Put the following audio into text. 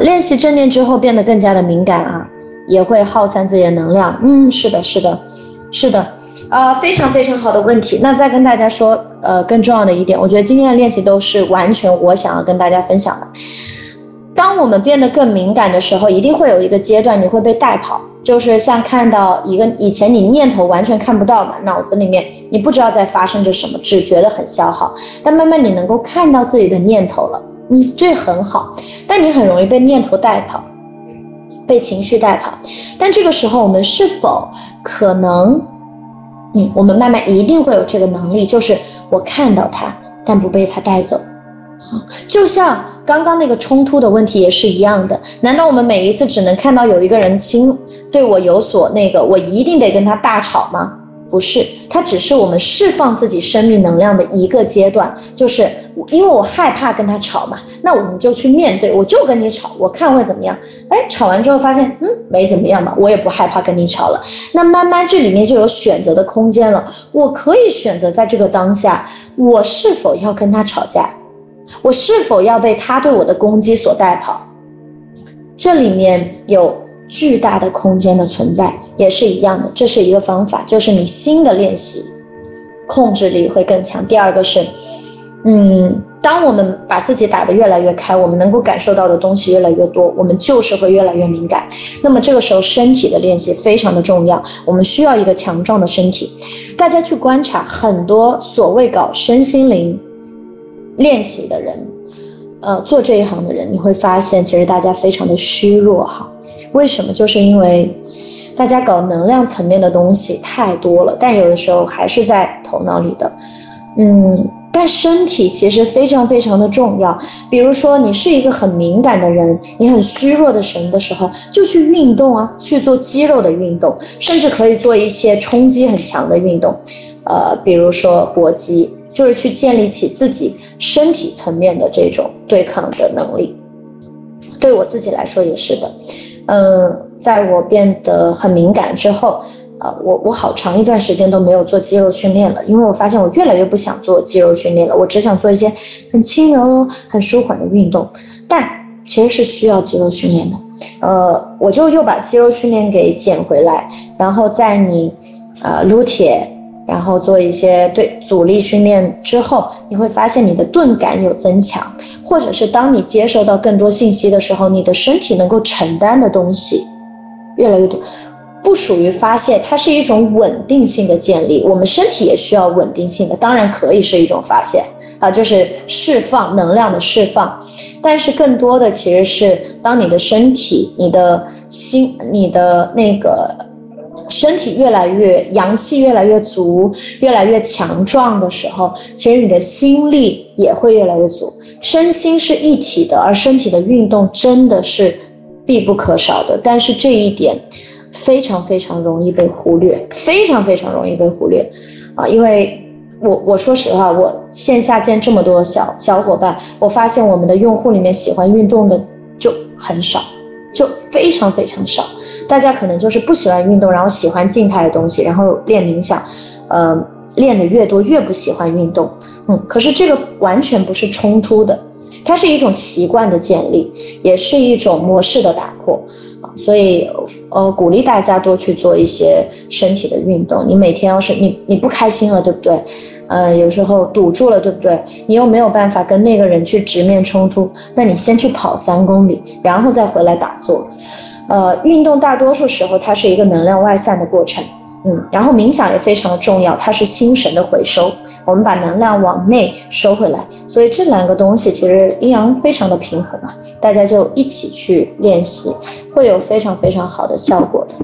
练习正念之后变得更加的敏感啊，也会耗散自己的能量。嗯，是的，是的，是的，呃，非常非常好的问题。那再跟大家说，呃，更重要的一点，我觉得今天的练习都是完全我想要跟大家分享的。当我们变得更敏感的时候，一定会有一个阶段，你会被带跑，就是像看到一个以前你念头完全看不到嘛，脑子里面你不知道在发生着什么，只觉得很消耗。但慢慢你能够看到自己的念头了，嗯，这很好。但你很容易被念头带跑，被情绪带跑。但这个时候，我们是否可能，嗯，我们慢慢一定会有这个能力，就是我看到它，但不被它带走。就像刚刚那个冲突的问题也是一样的，难道我们每一次只能看到有一个人亲对我有所那个，我一定得跟他大吵吗？不是，它只是我们释放自己生命能量的一个阶段，就是因为我害怕跟他吵嘛，那我们就去面对，我就跟你吵，我看会怎么样？哎，吵完之后发现，嗯，没怎么样嘛，我也不害怕跟你吵了。那慢慢这里面就有选择的空间了，我可以选择在这个当下，我是否要跟他吵架。我是否要被他对我的攻击所带跑？这里面有巨大的空间的存在，也是一样的。这是一个方法，就是你新的练习，控制力会更强。第二个是，嗯，当我们把自己打得越来越开，我们能够感受到的东西越来越多，我们就是会越来越敏感。那么这个时候，身体的练习非常的重要，我们需要一个强壮的身体。大家去观察很多所谓搞身心灵。练习的人，呃，做这一行的人，你会发现，其实大家非常的虚弱哈。为什么？就是因为大家搞能量层面的东西太多了，但有的时候还是在头脑里的。嗯，但身体其实非常非常的重要。比如说，你是一个很敏感的人，你很虚弱的神的时候，就去运动啊，去做肌肉的运动，甚至可以做一些冲击很强的运动，呃，比如说搏击。就是去建立起自己身体层面的这种对抗的能力，对我自己来说也是的。嗯，在我变得很敏感之后，呃，我我好长一段时间都没有做肌肉训练了，因为我发现我越来越不想做肌肉训练了，我只想做一些很轻柔、很舒缓的运动。但其实是需要肌肉训练的，呃，我就又把肌肉训练给捡回来，然后在你，呃，撸铁。然后做一些对阻力训练之后，你会发现你的钝感有增强，或者是当你接收到更多信息的时候，你的身体能够承担的东西越来越多，不属于发泄，它是一种稳定性的建立。我们身体也需要稳定性的，当然可以是一种发泄啊，就是释放能量的释放，但是更多的其实是当你的身体、你的心、你的那个。身体越来越阳气越来越足，越来越强壮的时候，其实你的心力也会越来越足。身心是一体的，而身体的运动真的是必不可少的。但是这一点非常非常容易被忽略，非常非常容易被忽略啊！因为我我说实话，我线下见这么多小小伙伴，我发现我们的用户里面喜欢运动的就很少。就非常非常少，大家可能就是不喜欢运动，然后喜欢静态的东西，然后练冥想，呃，练的越多越不喜欢运动，嗯，可是这个完全不是冲突的，它是一种习惯的建立，也是一种模式的打破，所以呃，鼓励大家多去做一些身体的运动。你每天要是你你不开心了，对不对？呃，有时候堵住了，对不对？你又没有办法跟那个人去直面冲突，那你先去跑三公里，然后再回来打坐。呃，运动大多数时候它是一个能量外散的过程，嗯，然后冥想也非常的重要，它是心神的回收，我们把能量往内收回来。所以这两个东西其实阴阳非常的平衡啊，大家就一起去练习，会有非常非常好的效果的。